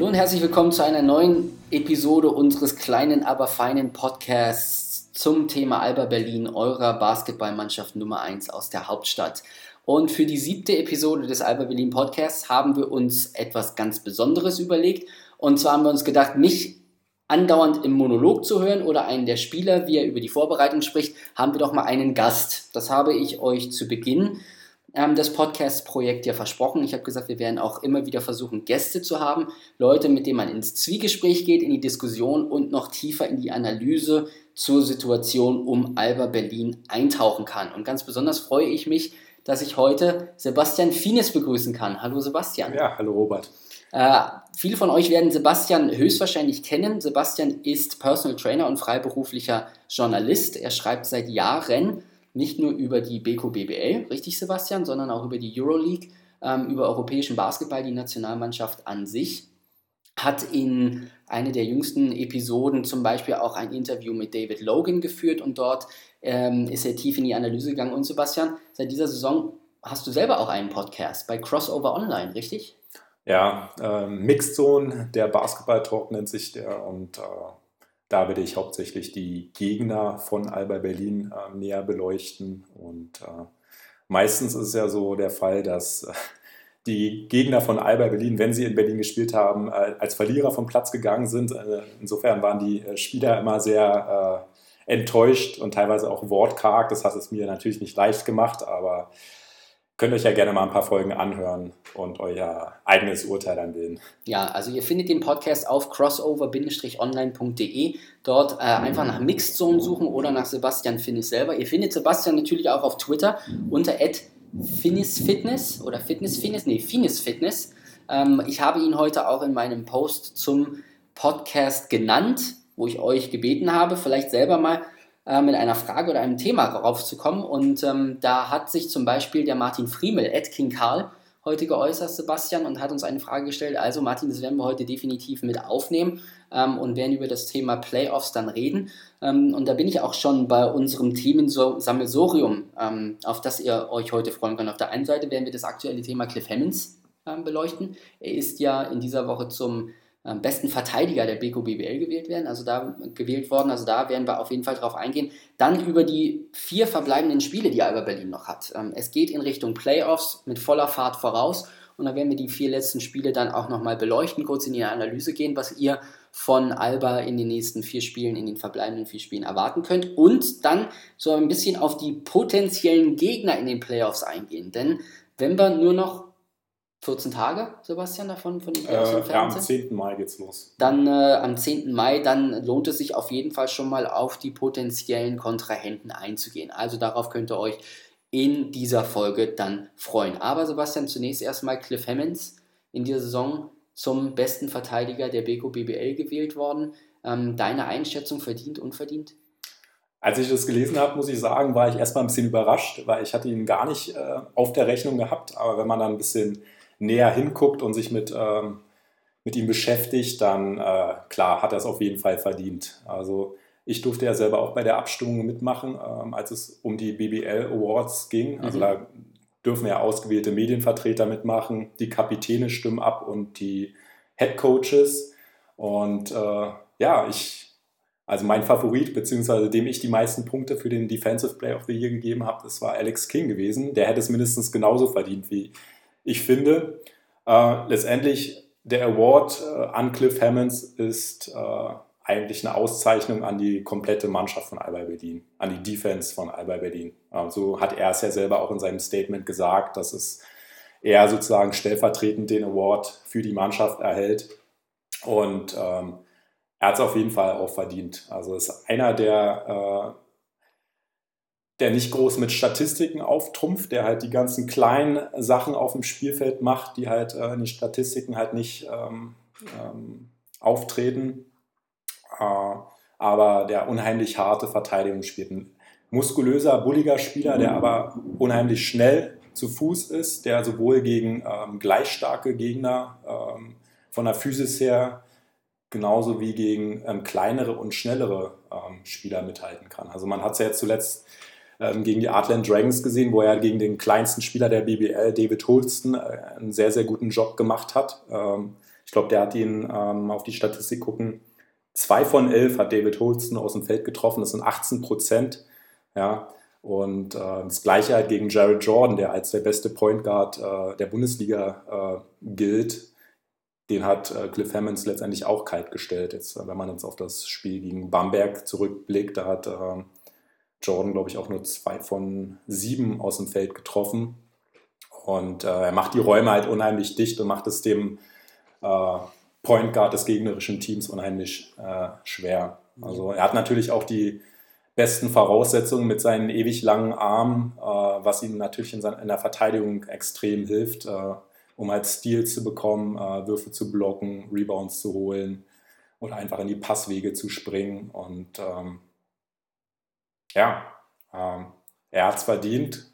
Hallo und herzlich willkommen zu einer neuen Episode unseres kleinen, aber feinen Podcasts zum Thema Alba Berlin, eurer Basketballmannschaft Nummer 1 aus der Hauptstadt. Und für die siebte Episode des Alba Berlin Podcasts haben wir uns etwas ganz Besonderes überlegt. Und zwar haben wir uns gedacht, mich andauernd im Monolog zu hören oder einen der Spieler, wie er über die Vorbereitung spricht, haben wir doch mal einen Gast. Das habe ich euch zu Beginn ähm, das Podcast-Projekt ja versprochen. Ich habe gesagt, wir werden auch immer wieder versuchen, Gäste zu haben, Leute, mit denen man ins Zwiegespräch geht, in die Diskussion und noch tiefer in die Analyse zur Situation um Alba Berlin eintauchen kann. Und ganz besonders freue ich mich, dass ich heute Sebastian Fines begrüßen kann. Hallo Sebastian. Ja, hallo Robert. Äh, viele von euch werden Sebastian höchstwahrscheinlich kennen. Sebastian ist Personal Trainer und freiberuflicher Journalist. Er schreibt seit Jahren nicht nur über die Beko BBL, richtig Sebastian, sondern auch über die Euroleague, ähm, über europäischen Basketball, die Nationalmannschaft an sich. Hat in einer der jüngsten Episoden zum Beispiel auch ein Interview mit David Logan geführt und dort ähm, ist er tief in die Analyse gegangen. Und Sebastian, seit dieser Saison hast du selber auch einen Podcast bei Crossover Online, richtig? Ja, äh, Mixed Zone, der Basketball-Talk nennt sich der und äh, da werde ich hauptsächlich die Gegner von Alba Berlin äh, näher beleuchten. Und äh, meistens ist es ja so der Fall, dass äh, die Gegner von Alba Berlin, wenn sie in Berlin gespielt haben, äh, als Verlierer vom Platz gegangen sind. Äh, insofern waren die äh, Spieler immer sehr enttäuscht und teilweise auch wortkarg. Das hat es mir natürlich nicht leicht gemacht, aber könnt euch ja gerne mal ein paar Folgen anhören und euer eigenes Urteil dann bilden. Ja, also ihr findet den Podcast auf crossover-online.de. Dort äh, einfach nach Mixed Zone suchen oder nach Sebastian Finnis selber. Ihr findet Sebastian natürlich auch auf Twitter unter @finisfitness oder Fitnessfinnis, nee, Finisfitness. Ähm, ich habe ihn heute auch in meinem Post zum Podcast genannt, wo ich euch gebeten habe, vielleicht selber mal äh, mit einer Frage oder einem Thema raufzukommen. Und ähm, da hat sich zum Beispiel der Martin Friemel, Ed King Karl, heute geäußert, Sebastian, und hat uns eine Frage gestellt. Also Martin, das werden wir heute definitiv mit aufnehmen ähm, und werden über das Thema Playoffs dann reden. Ähm, und da bin ich auch schon bei unserem Themensammelsorium, ähm, auf das ihr euch heute freuen könnt. Auf der einen Seite werden wir das aktuelle Thema Cliff Hammonds ähm, beleuchten. Er ist ja in dieser Woche zum besten Verteidiger der Beko BBL gewählt werden, also da gewählt worden, also da werden wir auf jeden Fall drauf eingehen. Dann über die vier verbleibenden Spiele, die Alba Berlin noch hat. Ähm, es geht in Richtung Playoffs mit voller Fahrt voraus. Und da werden wir die vier letzten Spiele dann auch nochmal beleuchten, kurz in die Analyse gehen, was ihr von Alba in den nächsten vier Spielen, in den verbleibenden vier Spielen erwarten könnt. Und dann so ein bisschen auf die potenziellen Gegner in den Playoffs eingehen, denn wenn wir nur noch 14 Tage, Sebastian, davon von den äh, Ja, am 10. Mai geht's los. Dann äh, am 10. Mai, dann lohnt es sich auf jeden Fall schon mal auf die potenziellen Kontrahenten einzugehen. Also darauf könnt ihr euch in dieser Folge dann freuen. Aber Sebastian, zunächst erstmal Cliff Hammonds in dieser Saison zum besten Verteidiger der Beko BBL gewählt worden. Ähm, deine Einschätzung verdient, unverdient? Als ich das gelesen habe, muss ich sagen, war ich erstmal ein bisschen überrascht, weil ich hatte ihn gar nicht äh, auf der Rechnung gehabt. Aber wenn man dann ein bisschen näher hinguckt und sich mit, ähm, mit ihm beschäftigt, dann äh, klar hat er es auf jeden Fall verdient. Also ich durfte ja selber auch bei der Abstimmung mitmachen, ähm, als es um die BBL Awards ging. Also mhm. da dürfen ja ausgewählte Medienvertreter mitmachen, die Kapitäne stimmen ab und die Head Coaches. Und äh, ja, ich, also mein Favorit, beziehungsweise dem ich die meisten Punkte für den Defensive Player of the Year gegeben habe, das war Alex King gewesen. Der hätte es mindestens genauso verdient wie ich finde, äh, letztendlich der Award äh, an Cliff Hammonds ist äh, eigentlich eine Auszeichnung an die komplette Mannschaft von Alba Berlin, an die Defense von Alba Berlin. so hat er es ja selber auch in seinem Statement gesagt, dass es er sozusagen stellvertretend den Award für die Mannschaft erhält. Und ähm, er hat es auf jeden Fall auch verdient. Also ist einer der äh, der nicht groß mit Statistiken auftrumpft, der halt die ganzen kleinen Sachen auf dem Spielfeld macht, die halt äh, in den Statistiken halt nicht ähm, ähm, auftreten. Äh, aber der unheimlich harte Verteidigung spielt. Ein muskulöser, bulliger Spieler, der aber unheimlich schnell zu Fuß ist, der sowohl gegen ähm, gleich starke Gegner ähm, von der Physis her genauso wie gegen ähm, kleinere und schnellere ähm, Spieler mithalten kann. Also man hat es ja jetzt zuletzt ähm, gegen die Artland Dragons gesehen, wo er gegen den kleinsten Spieler der BBL, David Holston, äh, einen sehr, sehr guten Job gemacht hat. Ähm, ich glaube, der hat ihn ähm, auf die Statistik gucken. Zwei von elf hat David Holston aus dem Feld getroffen. Das sind 18 Prozent. Ja, und äh, das gleiche halt gegen Jared Jordan, der als der beste Point Guard äh, der Bundesliga äh, gilt. Den hat äh, Cliff Hammonds letztendlich auch kalt gestellt. Jetzt, wenn man jetzt auf das Spiel gegen Bamberg zurückblickt, da hat äh, Jordan, glaube ich, auch nur zwei von sieben aus dem Feld getroffen. Und äh, er macht die Räume halt unheimlich dicht und macht es dem Point Guard des gegnerischen Teams unheimlich schwer. Also er hat natürlich auch die besten Voraussetzungen mit seinen ewig langen Armen, äh, was ihm natürlich in, in, der Verteidigung extrem hilft, äh, um halt Steals zu bekommen, äh, Würfe zu blocken, Rebounds zu holen oder einfach in die Passwege zu springen. Und ähm, ja, ähm, er hat es verdient,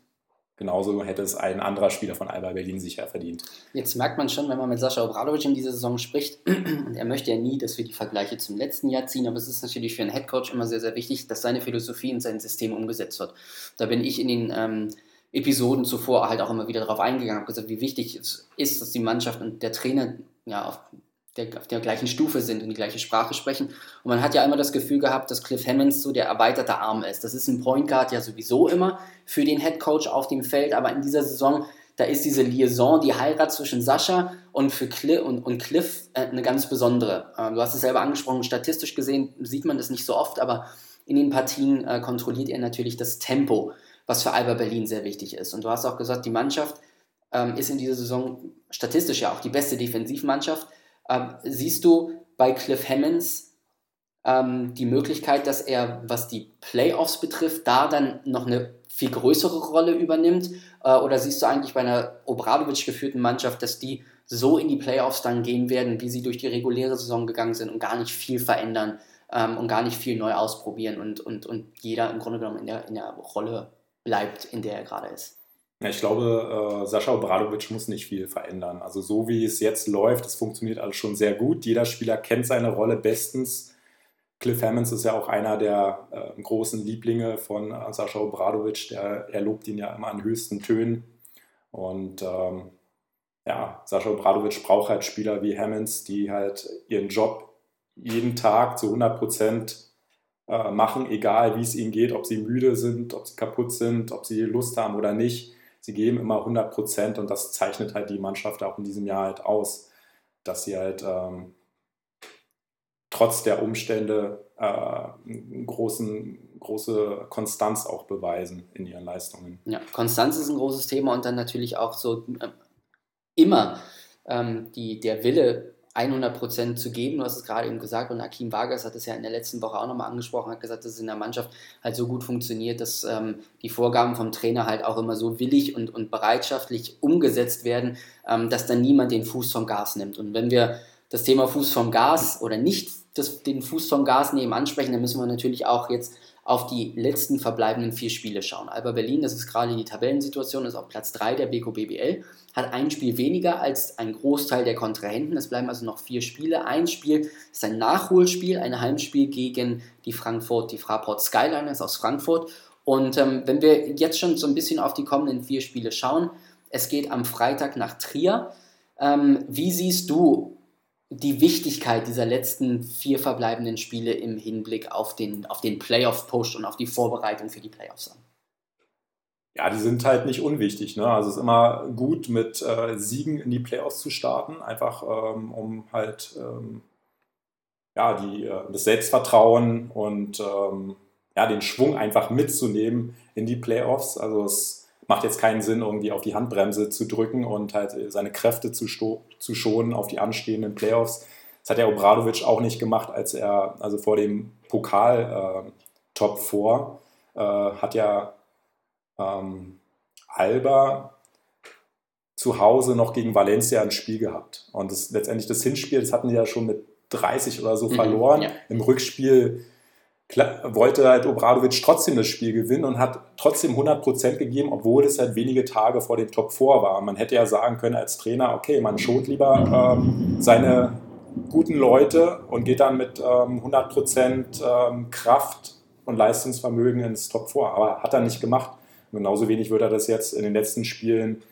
Genauso hätte es ein anderer Spieler von Alba Berlin sicher verdient. Jetzt merkt man schon, wenn man mit Sascha Obradovic in dieser Saison spricht, und er möchte ja nie, dass wir die Vergleiche zum letzten Jahr ziehen, aber es ist natürlich für einen Headcoach immer sehr, sehr wichtig, dass seine Philosophie in sein System umgesetzt wird. Da bin ich in den ähm, Episoden zuvor halt auch immer wieder darauf eingegangen, habe gesagt, wie wichtig es ist, dass die Mannschaft und der Trainer ja, auf der, auf der gleichen Stufe sind und die gleiche Sprache sprechen. Und man hat ja immer das Gefühl gehabt, dass Cliff Hammonds so der erweiterte Arm ist. Das ist ein Point Guard ja sowieso immer für den Head Coach auf dem Feld, aber in dieser Saison, da ist diese Liaison, die Heirat zwischen Sascha und, für Cliff, und, und Cliff äh, eine ganz besondere. Äh, du hast es selber angesprochen, statistisch gesehen sieht man das nicht so oft, aber in den Partien äh, kontrolliert er natürlich das Tempo, was für Alba Berlin sehr wichtig ist. Und du hast auch gesagt, die Mannschaft ähm, ist in dieser Saison statistisch ja auch die beste Defensivmannschaft. Ähm, siehst du bei Cliff Hammonds ähm, die Möglichkeit, dass er, was die Playoffs betrifft, da dann noch eine viel größere Rolle übernimmt? Äh, oder siehst du eigentlich bei einer Obradovic geführten Mannschaft, dass die so in die Playoffs dann gehen werden, wie sie durch die reguläre Saison gegangen sind und gar nicht viel verändern ähm, und gar nicht viel neu ausprobieren und, und, und jeder im Grunde genommen in der, in der Rolle bleibt, in der er gerade ist? Ja, ich glaube, äh, Sascha Obradovic muss nicht viel verändern. Also so wie es jetzt läuft, das funktioniert alles schon sehr gut. Jeder Spieler kennt seine Rolle bestens. Cliff Hammonds ist ja auch einer der äh, großen Lieblinge von äh, Sascha Obradovic. Der, er lobt ihn ja immer an höchsten Tönen. Und ähm, ja, Sascha Obradovic braucht halt Spieler wie Hammonds, die halt ihren Job jeden Tag zu 100 Prozent äh, machen, egal wie es ihnen geht, ob sie müde sind, ob sie kaputt sind, ob sie Lust haben oder nicht sie geben immer 100 Prozent und das zeichnet halt die Mannschaft auch in diesem Jahr halt aus, dass sie halt ähm, trotz der Umstände äh, großen, große Konstanz auch beweisen in ihren Leistungen. Ja, Konstanz ist ein großes Thema und dann natürlich auch so äh, immer ähm, die, der Wille 100% zu geben. Du hast es gerade eben gesagt und Akim Vargas hat es ja in der letzten Woche auch nochmal angesprochen, hat gesagt, dass es in der Mannschaft halt so gut funktioniert, dass ähm, die Vorgaben vom Trainer halt auch immer so willig und, und bereitschaftlich umgesetzt werden, ähm, dass dann niemand den Fuß vom Gas nimmt. Und wenn wir das Thema Fuß vom Gas oder nicht das, den Fuß vom Gas nehmen ansprechen, dann müssen wir natürlich auch jetzt auf die letzten verbleibenden vier Spiele schauen. Alba Berlin, das ist gerade die Tabellensituation, ist auf Platz 3 der BKBBL. BBL hat ein Spiel weniger als ein Großteil der Kontrahenten. Es bleiben also noch vier Spiele. Ein Spiel ist ein Nachholspiel, ein Heimspiel gegen die Frankfurt, die Fraport Skyliners aus Frankfurt. Und ähm, wenn wir jetzt schon so ein bisschen auf die kommenden vier Spiele schauen, es geht am Freitag nach Trier. Ähm, wie siehst du die Wichtigkeit dieser letzten vier verbleibenden Spiele im Hinblick auf den, auf den Playoff-Push und auf die Vorbereitung für die Playoffs an? Ja, die sind halt nicht unwichtig. Ne? Also es ist immer gut, mit äh, Siegen in die Playoffs zu starten, einfach ähm, um halt ähm, ja, die, äh, das Selbstvertrauen und ähm, ja, den Schwung einfach mitzunehmen in die Playoffs. Also es macht jetzt keinen Sinn, irgendwie auf die Handbremse zu drücken und halt seine Kräfte zu, zu schonen auf die anstehenden Playoffs. Das hat der Obradovic auch nicht gemacht, als er, also vor dem Pokal-Top äh, 4, äh, hat ja ähm, Alba zu Hause noch gegen Valencia ein Spiel gehabt. Und das, letztendlich das Hinspiel, das hatten sie ja schon mit 30 oder so mhm, verloren. Ja. Im Rückspiel wollte halt Obradovic trotzdem das Spiel gewinnen und hat trotzdem 100% gegeben, obwohl es halt wenige Tage vor dem Top 4 war. Man hätte ja sagen können als Trainer, okay, man schont lieber ähm, seine guten Leute und geht dann mit ähm, 100% ähm, Kraft und Leistungsvermögen ins Top 4. Aber hat er nicht gemacht. Genauso wenig wird er das jetzt in den letzten Spielen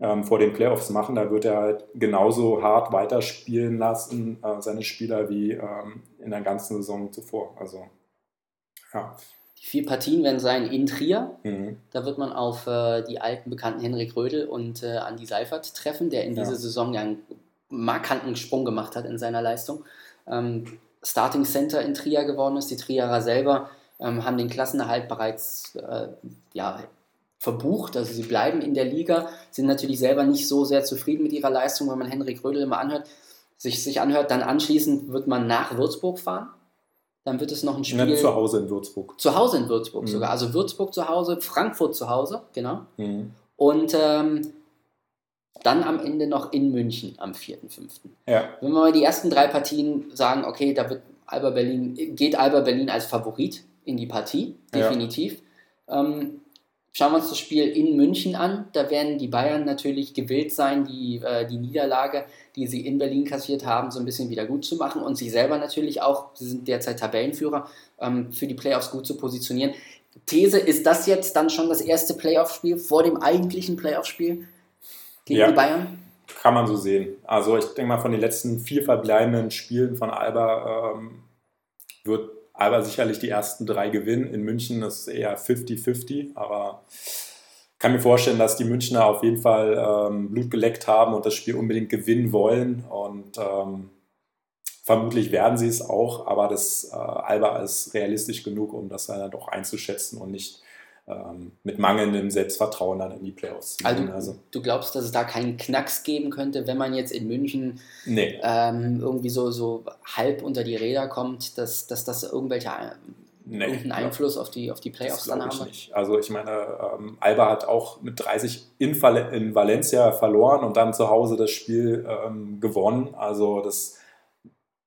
ähm, vor den Playoffs machen. Da wird er halt genauso hart weiterspielen lassen, äh, seine Spieler, wie ähm, in der ganzen Saison zuvor. Also, ja. Die vier Partien werden sein in Trier. Mhm. Da wird man auf äh, die alten Bekannten Henrik Rödel und äh, Andi Seifert treffen, der in ja. dieser Saison ja einen markanten Sprung gemacht hat in seiner Leistung. Ähm, Starting Center in Trier geworden ist. Die Trierer selber ähm, haben den Klassenerhalt bereits äh, ja, verbucht. Also sie bleiben in der Liga, sind natürlich selber nicht so sehr zufrieden mit ihrer Leistung, wenn man Henrik Rödel immer anhört, sich, sich anhört. Dann anschließend wird man nach Würzburg fahren. Dann wird es noch ein Spiel. Ja, zu Hause in Würzburg. Zu Hause in Würzburg mhm. sogar. Also Würzburg zu Hause, Frankfurt zu Hause, genau. Mhm. Und ähm, dann am Ende noch in München am 4.5. Ja. Wenn wir mal die ersten drei Partien sagen, okay, da wird Alba Berlin, geht Alba Berlin als Favorit in die Partie, definitiv. Ja. Ähm, Schauen wir uns das Spiel in München an. Da werden die Bayern natürlich gewillt sein, die, äh, die Niederlage, die sie in Berlin kassiert haben, so ein bisschen wieder gut zu machen und sich selber natürlich auch, sie sind derzeit Tabellenführer, ähm, für die Playoffs gut zu positionieren. These, ist das jetzt dann schon das erste Playoff-Spiel vor dem eigentlichen Playoff-Spiel gegen ja, die Bayern? Kann man so sehen. Also ich denke mal, von den letzten vier verbleibenden Spielen von Alba ähm, wird Alba sicherlich die ersten drei gewinnen. In München ist es eher 50-50, aber kann mir vorstellen, dass die Münchner auf jeden Fall ähm, Blut geleckt haben und das Spiel unbedingt gewinnen wollen. Und ähm, vermutlich werden sie es auch, aber das äh, Alba ist realistisch genug, um das dann doch einzuschätzen und nicht ähm, mit mangelndem Selbstvertrauen dann in die Playoffs also, also, du glaubst, dass es da keinen Knacks geben könnte, wenn man jetzt in München nee. ähm, irgendwie so, so halb unter die Räder kommt, dass, dass das irgendwelche nee, irgendeinen Einfluss ja. auf die, auf die Playoffs dann haben? Nicht. Also ich meine, ähm, Alba hat auch mit 30 in, Val in Valencia verloren und dann zu Hause das Spiel ähm, gewonnen. Also das,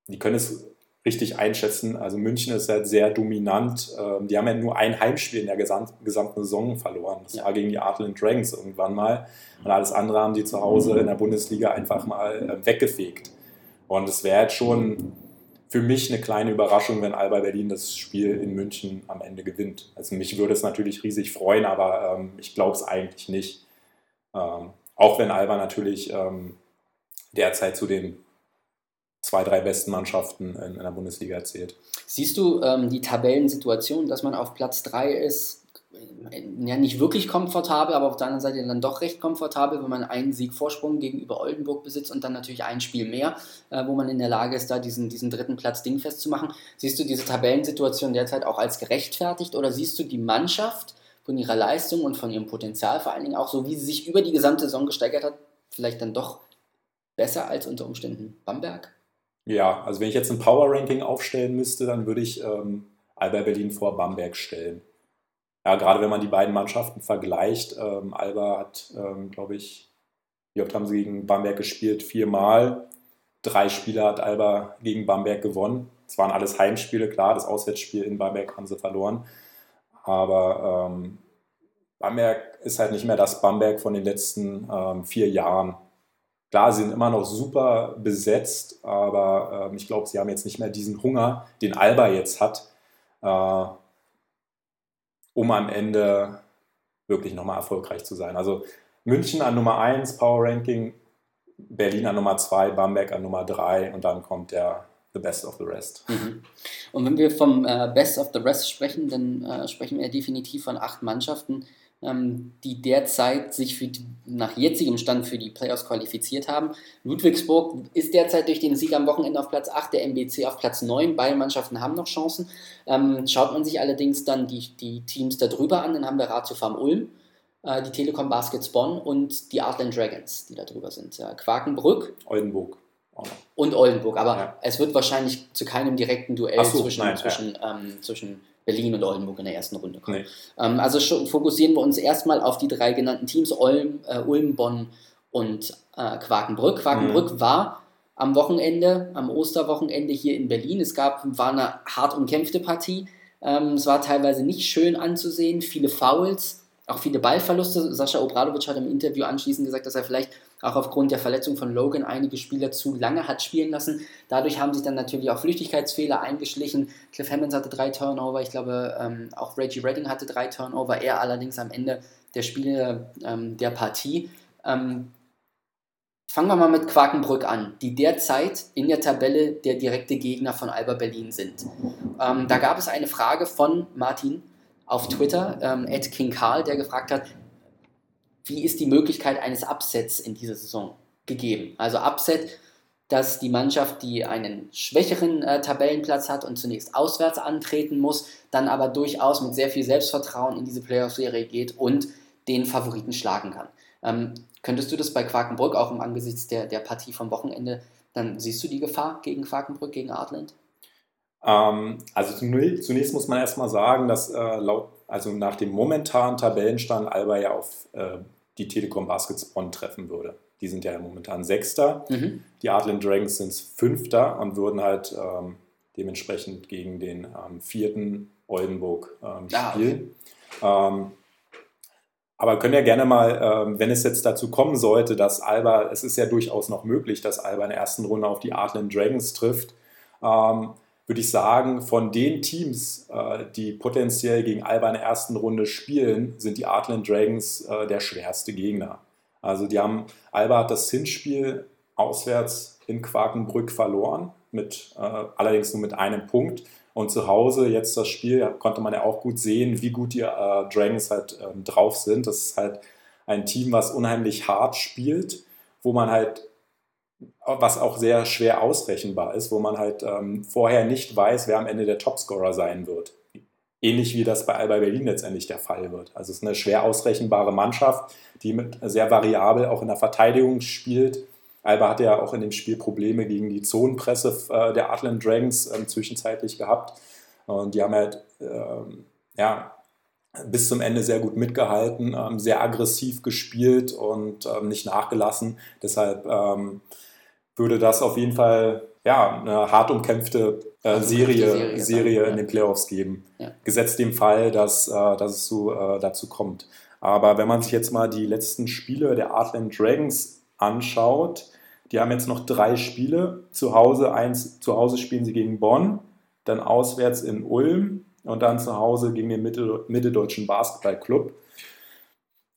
die können es richtig einschätzen. Also München ist halt sehr dominant. Ähm, die haben ja nur ein Heimspiel in der gesamten Saison verloren. Das ja. war gegen die Artland Dragons irgendwann mal. Und alles andere haben die zu Hause in der Bundesliga einfach mal äh, weggefegt. Und es wäre jetzt schon für mich eine kleine Überraschung, wenn Alba Berlin das Spiel in München am Ende gewinnt. Also mich würde es natürlich riesig freuen, aber ähm, ich glaube es eigentlich nicht. Ähm, auch wenn Alba natürlich derzeit zu den zwei, drei besten Mannschaften in, der Bundesliga erzählt. Siehst du ähm, die Tabellensituation, dass man auf Platz 3 ist, ja nicht wirklich komfortabel, aber auf der anderen Seite dann doch recht komfortabel, wenn man einen Sieg Vorsprung gegenüber Oldenburg besitzt und dann natürlich ein Spiel mehr, äh, wo man in der Lage ist, da diesen, diesen dritten Platz dingfest zu machen. Siehst du diese Tabellensituation derzeit auch als gerechtfertigt oder siehst du die Mannschaft von ihrer Leistung und von ihrem Potenzial vor allen Dingen auch so, wie sie sich über die gesamte Saison gesteigert hat, vielleicht dann doch besser als unter Umständen Bamberg? Ja, also wenn ich jetzt ein Power-Ranking aufstellen müsste, dann würde ich ähm, Alba Berlin vor Bamberg stellen. Ja, gerade wenn man die beiden Mannschaften vergleicht. Ähm, Alba hat, ähm, glaube ich, wie oft haben sie gegen Bamberg gespielt? Viermal. Drei Spiele hat Alba gegen Bamberg gewonnen. Es waren alles Heimspiele, klar, das Auswärtsspiel in Bamberg haben sie verloren. Aber ähm, Bamberg ist halt nicht mehr das Bamberg von den letzten ähm, vier Jahren. Klar, sie sind immer noch super besetzt, aber äh, ich glaube, sie haben jetzt nicht mehr diesen Hunger, den Alba jetzt hat, äh, um am Ende wirklich nochmal erfolgreich zu sein. Also München an Nummer 1, Power Ranking, Berlin an Nummer 2, Bamberg an Nummer 3 und dann kommt der The Best of the Rest. Mhm. Und wenn wir vom äh, Best of the Rest sprechen, dann äh, sprechen wir definitiv von acht Mannschaften, ähm, die derzeit sich für die, nach jetzigem Stand für die Playoffs qualifiziert haben. Ludwigsburg ist derzeit durch den Sieg am Wochenende auf Platz 8, der MBC auf Platz 9. Beide Mannschaften haben noch Chancen. Ähm, schaut man sich allerdings dann die, die Teams darüber an, dann haben wir Ratio Farm Ulm, äh, die Telekom Baskets Bonn und die Artland Dragons, die da drüber sind. Äh, Quakenbrück. Oldenburg. Und Oldenburg, aber ja. es wird wahrscheinlich zu keinem direkten Duell so, zwischen, nein, zwischen, ja. ähm, zwischen Berlin und Oldenburg in der ersten Runde kommen. Nee. Ähm, also fokussieren wir uns erstmal auf die drei genannten Teams, Ulm, äh, Ulm Bonn und äh, Quakenbrück. Quakenbrück mhm. war am Wochenende, am Osterwochenende hier in Berlin. Es gab, war eine hart umkämpfte Partie. Ähm, es war teilweise nicht schön anzusehen, viele Fouls auch viele Ballverluste. Sascha Obradovic hat im Interview anschließend gesagt, dass er vielleicht auch aufgrund der Verletzung von Logan einige Spieler zu lange hat spielen lassen. Dadurch haben sich dann natürlich auch Flüchtigkeitsfehler eingeschlichen. Cliff Hammonds hatte drei Turnover, ich glaube ähm, auch Reggie Redding hatte drei Turnover, er allerdings am Ende der Spiele ähm, der Partie. Ähm, fangen wir mal mit Quakenbrück an, die derzeit in der Tabelle der direkte Gegner von Alba Berlin sind. Ähm, da gab es eine Frage von Martin auf Twitter, ähm, King Karl, der gefragt hat, wie ist die Möglichkeit eines Upsets in dieser Saison gegeben? Also Upset, dass die Mannschaft, die einen schwächeren äh, Tabellenplatz hat und zunächst auswärts antreten muss, dann aber durchaus mit sehr viel Selbstvertrauen in diese Playoff-Serie geht und den Favoriten schlagen kann. Ähm, könntest du das bei Quakenbrück auch im Angesichts der, der Partie vom Wochenende, dann siehst du die Gefahr gegen Quakenbrück, gegen Artland? Ähm, also zunächst muss man erstmal sagen, dass äh, laut, also nach dem momentanen Tabellenstand Alba ja auf äh, die Telekom Baskets Bonn treffen würde. Die sind ja momentan Sechster. Mhm. Die Artland Dragons sind Fünfter und würden halt ähm, dementsprechend gegen den ähm, vierten Oldenburg ähm, spielen. Ah, okay. Ähm, aber können ja gerne mal, ähm, wenn es jetzt dazu kommen sollte, dass Alba, es ist ja durchaus noch möglich, dass Alba in der ersten Runde auf die Artland Dragons trifft, würde ich sagen, von den Teams, äh, die potenziell gegen Alba in der ersten Runde spielen, sind die Artland Dragons äh, der schwerste Gegner. Also die haben, Alba hat das Hinspiel auswärts in Quakenbrück verloren, mit, äh, allerdings nur mit einem Punkt. Und zu Hause jetzt das Spiel, konnte man ja auch gut sehen, wie gut die Dragons halt ähm, drauf sind. Das ist halt ein Team, was unheimlich hart spielt, wo man halt was auch sehr schwer ausrechenbar ist, wo man halt ähm, vorher nicht weiß, wer am Ende der Topscorer sein wird. Ähnlich wie das bei Alba Berlin letztendlich der Fall wird. Also es ist eine schwer ausrechenbare Mannschaft, die mit sehr variabel auch in der Verteidigung spielt. Alba hatte ja auch in dem Spiel Probleme gegen die Zonenpresse äh, der Atlant Dragons äh, zwischenzeitlich gehabt. Und die haben halt ähm, ja, bis zum Ende sehr gut mitgehalten, ähm, sehr aggressiv gespielt und ähm, nicht nachgelassen. Deshalb ähm, würde das auf jeden Fall ja, eine hart umkämpfte äh, Serie, Serie, Serie in den Playoffs geben. Ja. Gesetzt dem Fall, dass, äh, dass es so, äh, dazu kommt. Aber wenn man sich jetzt mal die letzten Spiele der Artland Dragons anschaut, die haben jetzt noch drei Spiele. Zu Hause, eins, zu Hause spielen sie gegen Bonn, dann auswärts in Ulm und dann zu Hause gegen den Mitteldeutschen Basketballclub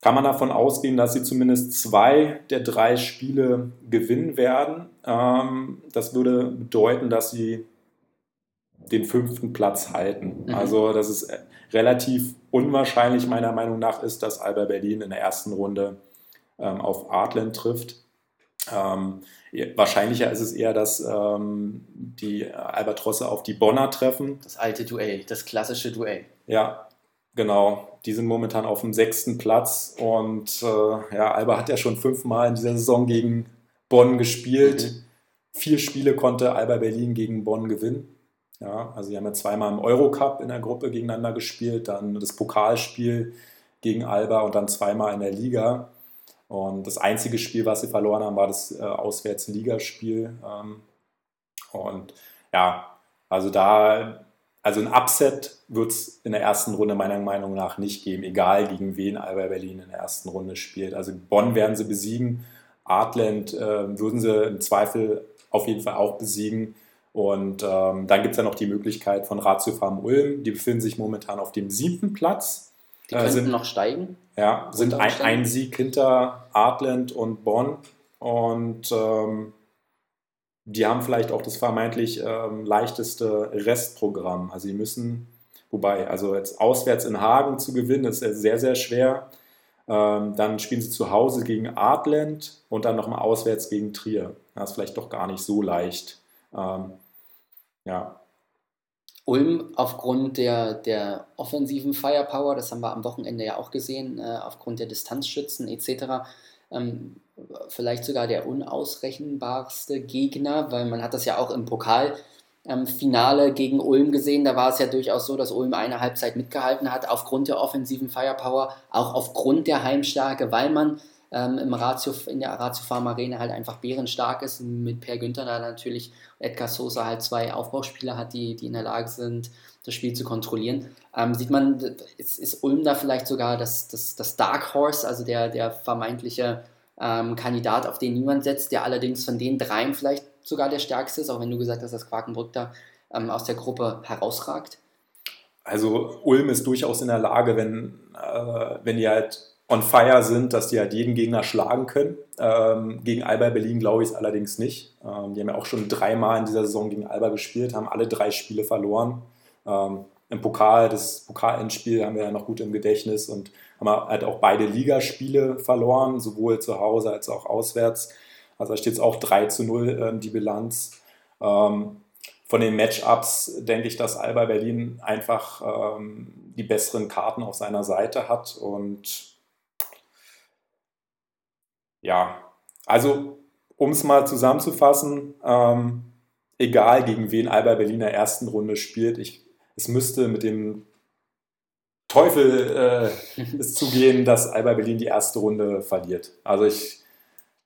kann man davon ausgehen, dass sie zumindest zwei der drei Spiele gewinnen werden. Ähm, das würde bedeuten, dass sie den fünften Platz halten. Mhm. Also, dass es relativ unwahrscheinlich meiner Meinung nach ist, dass Alba Berlin in der ersten Runde ähm, auf Artland trifft. Ähm, wahrscheinlicher ist es eher, dass die Albatrosse auf die Bonner treffen. Das alte Duell, das klassische Duell. Ja, Genau, die sind momentan auf dem sechsten Platz und äh, ja, Alba hat ja schon fünfmal in dieser Saison gegen Bonn gespielt. Mhm. Vier Spiele konnte Alba Berlin gegen Bonn gewinnen. Ja, also sie haben ja zweimal im Eurocup in der Gruppe gegeneinander gespielt, dann das Pokalspiel gegen Alba und dann zweimal in der Liga. Und das einzige Spiel, was sie verloren haben, war das äh, Auswärtsligaspiel. Ähm, und ja, also da also ein Upset wird es in der ersten Runde meiner Meinung nach nicht geben, egal gegen wen Alba Berlin in der ersten Runde spielt. Also Bonn werden sie besiegen, Artland äh, würden sie im Zweifel auf jeden Fall auch besiegen. Und ähm, dann gibt es ja noch die Möglichkeit von Ratio Farm Ulm. Die befinden sich momentan auf dem siebten Platz. Die könnten äh, sind, noch steigen. Ja, sind ein, ein, Sieg hinter Artland und Bonn. Und ähm, die haben vielleicht auch das vermeintlich ähm, leichteste Restprogramm. Also sie müssen, wobei, also jetzt auswärts in Hagen zu gewinnen, ist sehr, sehr schwer. Ähm, dann spielen sie zu Hause gegen Artland und dann nochmal auswärts gegen Trier. Das ist vielleicht doch gar nicht so leicht. Ähm, ja. Ulm aufgrund der, der offensiven Firepower, das haben wir am Wochenende ja auch gesehen, äh, aufgrund der Distanzschützen etc., ähm, vielleicht sogar der unausrechenbarste Gegner, weil man hat das ja auch im Pokalfinale ähm, gegen Ulm gesehen. Da war es ja durchaus so, dass Ulm eine Halbzeit mitgehalten hat, aufgrund der offensiven Firepower, auch aufgrund der Heimstärke, weil man ähm, im Ratio, in der Ratio Farm Arena halt einfach bärenstark ist. Mit Per Günther da natürlich Edgar Sosa halt zwei Aufbauspieler hat, die, die in der Lage sind, das Spiel zu kontrollieren. Ähm, sieht man, ist, ist Ulm da vielleicht sogar das, das, das Dark Horse, also der, der vermeintliche ähm, Kandidat, auf den niemand setzt, der allerdings von den dreien vielleicht sogar der stärkste ist, auch wenn du gesagt hast, dass Quakenbrück da ähm, aus der Gruppe herausragt? Also Ulm ist durchaus in der Lage, wenn, äh, wenn die halt on fire sind, dass die halt jeden Gegner schlagen können. Ähm, gegen Alba Berlin glaube ich es allerdings nicht. Ähm, die haben ja auch schon dreimal in dieser Saison gegen Alba gespielt, haben alle drei Spiele verloren. Ähm, Im Pokal, das Pokalendspiel haben wir ja noch gut im Gedächtnis und haben halt auch beide Ligaspiele verloren, sowohl zu Hause als auch auswärts. Also da steht es auch 3 zu 0 äh, die Bilanz. Ähm, von den Matchups denke ich, dass Alba Berlin einfach ähm, die besseren Karten auf seiner Seite hat und ja, also um es mal zusammenzufassen, ähm, egal gegen wen Alba Berlin in der ersten Runde spielt, ich, es müsste mit dem Teufel äh, es zugehen, dass Alba Berlin die erste Runde verliert. Also ich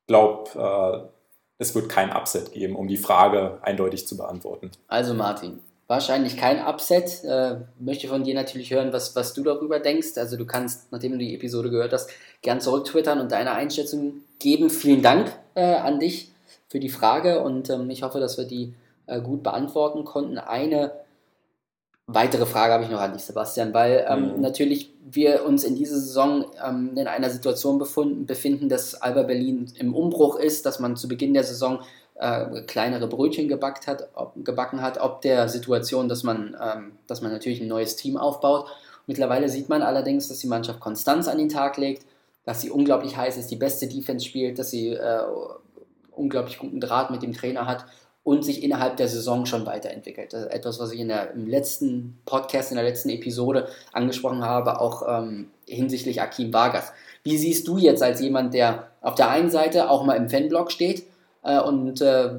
glaube, äh, es wird kein Upset geben, um die Frage eindeutig zu beantworten. Also Martin, wahrscheinlich kein Upset. Äh, möchte von dir natürlich hören, was, was du darüber denkst. Also du kannst, nachdem du die Episode gehört hast, gern zurück twittern und deine Einschätzung geben. Vielen Dank äh, an dich für die Frage und ähm, ich hoffe, dass wir die äh, gut beantworten konnten. Eine weitere Frage habe ich noch an dich, Sebastian, weil ähm, mhm. natürlich wir uns in dieser Saison ähm, in einer Situation befunden, befinden, dass Alba Berlin im Umbruch ist, dass man zu Beginn der Saison äh, kleinere Brötchen gebackt hat, ob, gebacken hat, ob der Situation, dass man, ähm, dass man natürlich ein neues Team aufbaut. Mittlerweile sieht man allerdings, dass die Mannschaft Konstanz an den Tag legt, dass sie unglaublich heiß ist, die beste Defense spielt, dass sie äh, unglaublich guten Draht mit dem Trainer hat und sich innerhalb der Saison schon weiterentwickelt. Das ist etwas, was ich in der, im letzten Podcast, in der letzten Episode angesprochen habe, auch ähm, hinsichtlich Akim Vargas. Wie siehst du jetzt als jemand, der auf der einen Seite auch mal im Fanblock steht äh, und äh,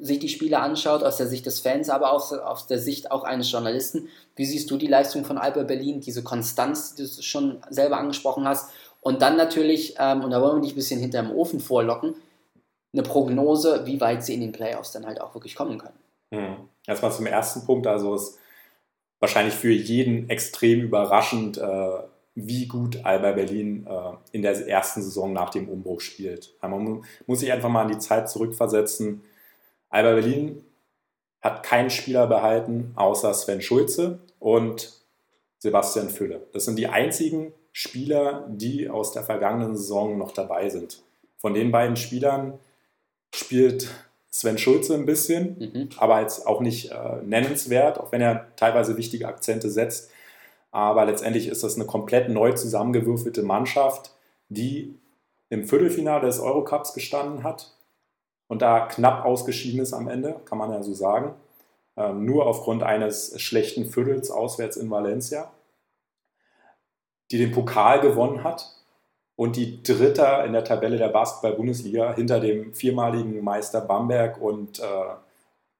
sich die Spiele anschaut, aus der Sicht des Fans, aber auch aus der Sicht auch eines Journalisten. Wie siehst du die Leistung von Alba Berlin, diese Konstanz, die du schon selber angesprochen hast, und dann natürlich, ähm, und da wollen wir dich ein bisschen hinterm Ofen vorlocken, eine Prognose, wie weit sie in den Playoffs dann halt auch wirklich kommen können. Hm. Erstmal zum ersten Punkt, also ist wahrscheinlich für jeden extrem überraschend, äh, wie gut Alba Berlin äh, in der ersten Saison nach dem Umbruch spielt. Man muss sich einfach mal an die Zeit zurückversetzen. Alba Berlin hat keinen Spieler behalten, außer Sven Schulze und Sebastian Fülle. Das sind die einzigen Spieler, die aus der vergangenen Saison noch dabei sind. Von den beiden Spielern spielt Sven Schulze ein bisschen, mhm. aber jetzt auch nicht äh, nennenswert, auch wenn er teilweise wichtige Akzente setzt. Aber letztendlich ist das eine komplett neu zusammengewürfelte Mannschaft, die im Viertelfinale des Eurocups gestanden hat und da knapp ausgeschieden ist am Ende, kann man ja so sagen. Ähm, nur aufgrund eines schlechten Viertels auswärts in Valencia die den Pokal gewonnen hat und die Dritter in der Tabelle der Basketball-Bundesliga hinter dem viermaligen Meister Bamberg und äh,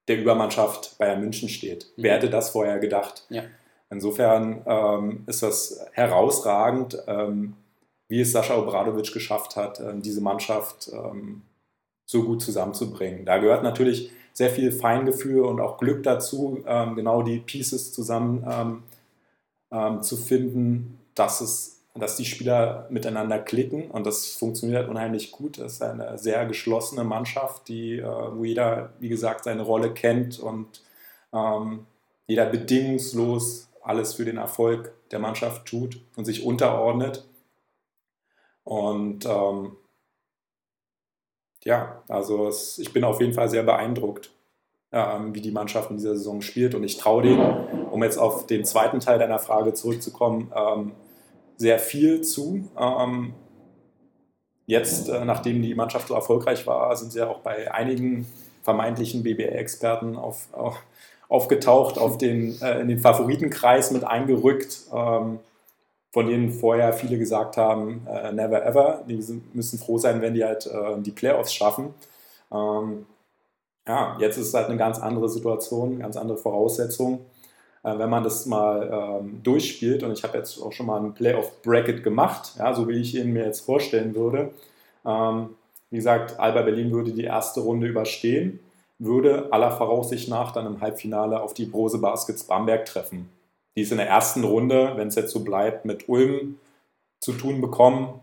der Übermannschaft Bayern München steht. Mhm. Wer hätte das vorher gedacht? Ja. Insofern ähm, ist das herausragend, ähm, wie es Sascha Obradovic geschafft hat, äh, diese Mannschaft ähm, so gut zusammenzubringen. Da gehört natürlich sehr viel Feingefühl und auch Glück dazu, ähm, genau die Pieces zusammen ähm, ähm, zu finden, dass, es, dass die Spieler miteinander klicken und das funktioniert unheimlich gut. Es ist eine sehr geschlossene Mannschaft, die, äh, wo jeder, wie gesagt, seine Rolle kennt und ähm, jeder bedingungslos alles für den Erfolg der Mannschaft tut und sich unterordnet. Und ähm, ja, also es, ich bin auf jeden Fall sehr beeindruckt, ähm, wie die Mannschaft in dieser Saison spielt. Und ich traue denen, um jetzt auf den zweiten Teil deiner Frage zurückzukommen, ähm, sehr viel zu. Ähm, jetzt, äh, nachdem die Mannschaft so erfolgreich war, sind sie ja auch bei einigen vermeintlichen BBL-Experten auf, auf, aufgetaucht, auf den, äh, in den Favoritenkreis mit eingerückt, ähm, von denen vorher viele gesagt haben, äh, never ever. Die müssen froh sein, wenn die halt äh, die Playoffs schaffen. Ähm, ja, jetzt ist es halt eine ganz andere Situation, ganz andere Voraussetzungen. Äh, wenn man das mal ähm, durchspielt, und ich habe jetzt auch schon mal einen Playoff-Bracket gemacht, ja, so wie ich ihn mir jetzt vorstellen würde. Ähm, wie gesagt, Alba Berlin würde die erste Runde überstehen, würde aller Voraussicht nach dann im Halbfinale auf die Brose Baskets Bamberg treffen. Die ist in der ersten Runde, wenn es jetzt so bleibt, mit Ulm zu tun bekommen.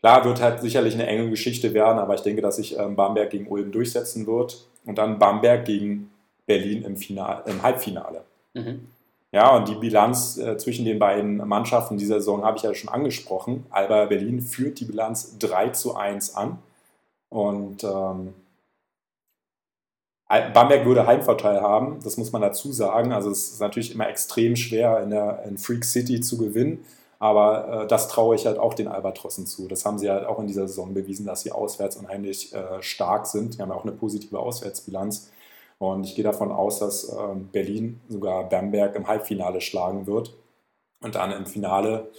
Klar, wird halt sicherlich eine enge Geschichte werden, aber ich denke, dass sich ähm, Bamberg gegen Ulm durchsetzen wird und dann Bamberg gegen Berlin im, Final, im Halbfinale. Mhm. Ja, und die Bilanz äh, zwischen den beiden Mannschaften dieser Saison habe ich ja schon angesprochen. Alba Berlin führt die Bilanz 3 zu 1 an. Und ähm, Bamberg würde Heimvorteil haben, das muss man dazu sagen. Also es ist natürlich immer extrem schwer in, der, in Freak City zu gewinnen. Aber äh, das traue ich halt auch den Albatrossen zu. Das haben sie halt auch in dieser Saison bewiesen, dass sie auswärts unheimlich äh, stark sind. Die haben ja auch eine positive Auswärtsbilanz. Und ich gehe davon aus, dass ähm, Berlin sogar Bamberg im Halbfinale schlagen wird und dann im Finale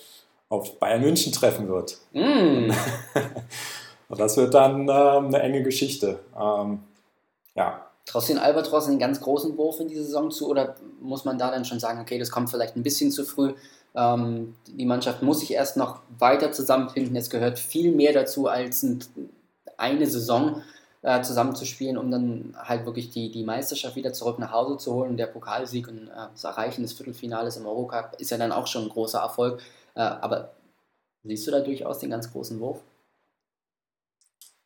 auf Bayern München treffen wird. Mm. und das wird dann äh, eine enge Geschichte. Ähm, ja. Traust du den Albatross einen ganz großen Wurf in die Saison zu oder muss man da dann schon sagen, okay, das kommt vielleicht ein bisschen zu früh? Ähm, die Mannschaft muss sich erst noch weiter zusammenfinden. Es gehört viel mehr dazu als eine Saison äh, zusammenzuspielen, um dann halt wirklich die, die Meisterschaft wieder zurück nach Hause zu holen. Der Pokalsieg und äh, das Erreichen des Viertelfinales im Eurocup ist ja dann auch schon ein großer Erfolg. Äh, aber siehst du da durchaus den ganz großen Wurf?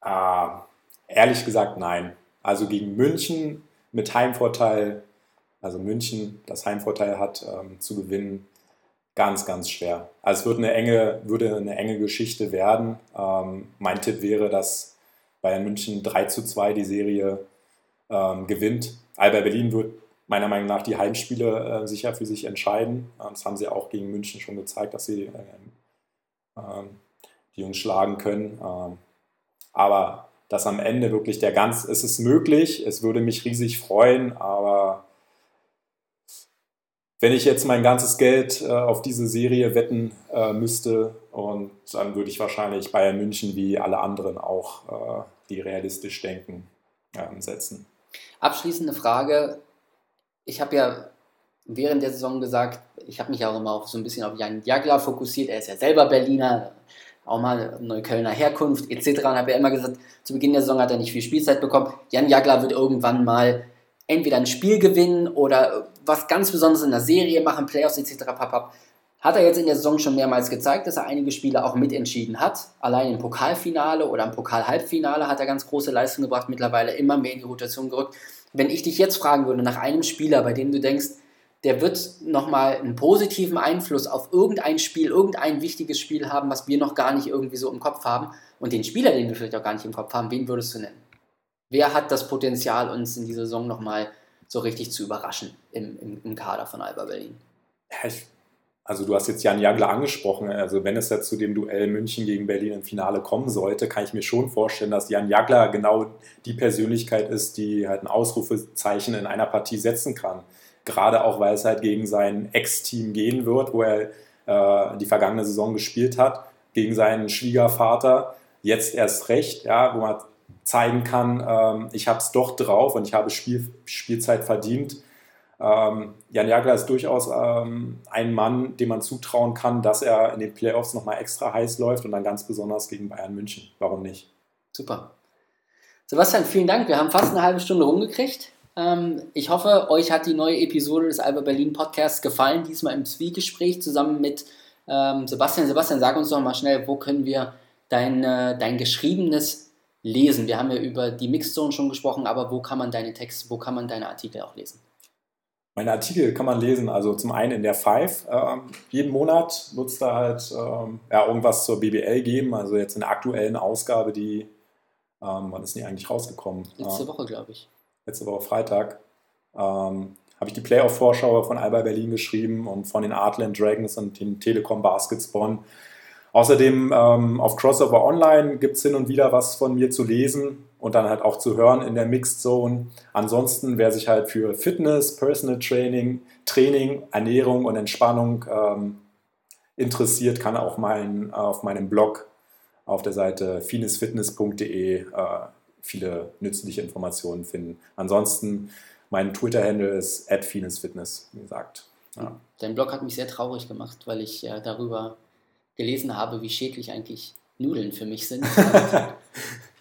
Ah, ehrlich gesagt, nein. Also gegen München mit Heimvorteil, also München das Heimvorteil hat, ähm, zu gewinnen, ganz, ganz schwer. Also es wird eine enge, würde eine enge Geschichte werden. Ähm, mein Tipp wäre, dass Bayern München 3 zu 2 die Serie ähm, gewinnt. Alba Berlin wird meiner Meinung nach die Heimspiele äh, sicher für sich entscheiden. Ähm, das haben sie auch gegen München schon gezeigt, dass sie äh, äh, die Jungs schlagen können. Ähm, aber dass am Ende wirklich der ganz, es ist möglich, es würde mich riesig freuen, aber wenn ich jetzt mein ganzes Geld äh, auf diese Serie wetten äh, müsste, und dann würde ich wahrscheinlich Bayern München wie alle anderen auch, äh, die realistisch denken, ähm, setzen. Abschließende Frage. Ich habe ja während der Saison gesagt, ich habe mich auch immer auf, so ein bisschen auf Jan Jagler fokussiert. Er ist ja selber Berliner, auch mal Neuköllner Herkunft etc. Und habe ja immer gesagt, zu Beginn der Saison hat er nicht viel Spielzeit bekommen. Jan Jagler wird irgendwann mal entweder ein Spiel gewinnen oder was ganz Besonderes in der Serie machen, Playoffs etc. Papap. Hat er jetzt in der Saison schon mehrmals gezeigt, dass er einige Spiele auch mitentschieden hat. Allein im Pokalfinale oder im Pokal-Halbfinale hat er ganz große Leistung gebracht, mittlerweile immer mehr in die Rotation gerückt. Wenn ich dich jetzt fragen würde nach einem Spieler, bei dem du denkst, der wird nochmal einen positiven Einfluss auf irgendein Spiel, irgendein wichtiges Spiel haben, was wir noch gar nicht irgendwie so im Kopf haben. Und den Spieler, den wir vielleicht auch gar nicht im Kopf haben, wen würdest du nennen? Wer hat das Potenzial, uns in dieser Saison nochmal so richtig zu überraschen im, im, im Kader von Alba Berlin? Also du hast jetzt Jan Jagler angesprochen. Also wenn es ja zu dem Duell München gegen Berlin im Finale kommen sollte, kann ich mir schon vorstellen, dass Jan Jagler genau die Persönlichkeit ist, die halt ein Ausrufezeichen in einer Partie setzen kann. Gerade auch, weil es halt gegen sein Ex-Team gehen wird, wo er äh, die vergangene Saison gespielt hat, gegen seinen Schwiegervater. Jetzt erst recht, ja, wo man zeigen kann, ähm, ich habe es doch drauf und ich habe Spiel, Spielzeit verdient. Ähm, Jan Jagler ist durchaus ähm, ein Mann, dem man zutrauen kann, dass er in den Playoffs nochmal extra heiß läuft und dann ganz besonders gegen Bayern München. Warum nicht? Super. Sebastian, vielen Dank. Wir haben fast eine halbe Stunde rumgekriegt. Ähm, ich hoffe, euch hat die neue Episode des Alba Berlin Podcasts gefallen, diesmal im Zwiegespräch zusammen mit ähm, Sebastian. Sebastian, sag uns doch mal schnell, wo können wir dein, äh, dein geschriebenes lesen? Wir haben ja über die Mixzone schon gesprochen, aber wo kann man deine Texte, wo kann man deine Artikel auch lesen? Meine Artikel kann man lesen, also zum einen in der Five. Ähm, jeden Monat wird es da halt ähm, ja, irgendwas zur BBL geben, also jetzt in der aktuellen Ausgabe, die, ähm, wann ist die eigentlich rausgekommen? Letzte Woche, glaube ich. Letzte Woche Freitag. Ähm, habe ich die Playoff-Vorschau von Alba Berlin geschrieben und von den Artland Dragons und den Telekom Baskets Bonn Außerdem ähm, auf Crossover Online gibt es hin und wieder was von mir zu lesen und dann halt auch zu hören in der Mixed Zone. Ansonsten, wer sich halt für Fitness, Personal Training, Training, Ernährung und Entspannung ähm, interessiert, kann auch mein, auf meinem Blog auf der Seite finesfitness.de äh, viele nützliche Informationen finden. Ansonsten, mein Twitter-Handle ist finesfitness, wie gesagt. Ja. Dein Blog hat mich sehr traurig gemacht, weil ich äh, darüber gelesen habe, wie schädlich eigentlich Nudeln für mich sind.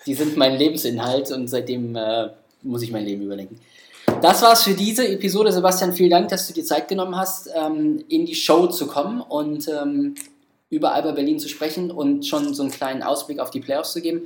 die sind mein Lebensinhalt und seitdem äh, muss ich mein Leben überdenken. Das war's für diese Episode. Sebastian, vielen Dank, dass du dir Zeit genommen hast, ähm, in die Show zu kommen und ähm, über Alba Berlin zu sprechen und schon so einen kleinen Ausblick auf die Playoffs zu geben.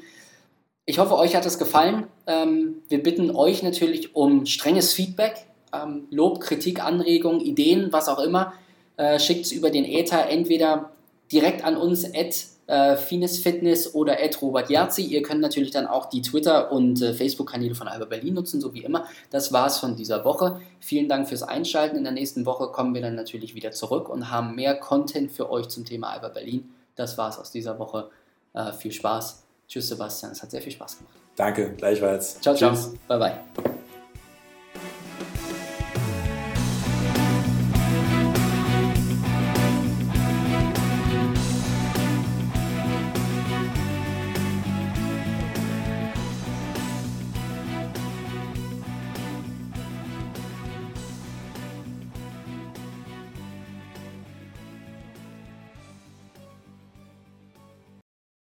Ich hoffe, euch hat es gefallen. Ähm, wir bitten euch natürlich um strenges Feedback ähm, Lob, Kritik, Anregungen, Ideen, was auch immer, äh, schickt es über den Ether entweder direkt an uns at äh, Fines Fitness oder at Robert Jarzi. Ihr könnt natürlich dann auch die Twitter- und äh, Facebook-Kanäle von Alba Berlin nutzen, so wie immer. Das war es von dieser Woche. Vielen Dank fürs Einschalten. In der nächsten Woche kommen wir dann natürlich wieder zurück und haben mehr Content für euch zum Thema Alba Berlin. Das war es aus dieser Woche. Äh, viel Spaß. Tschüss, Sebastian. Es hat sehr viel Spaß gemacht. Danke, gleichfalls. Ciao, ciao. Tschüss. Bye, bye.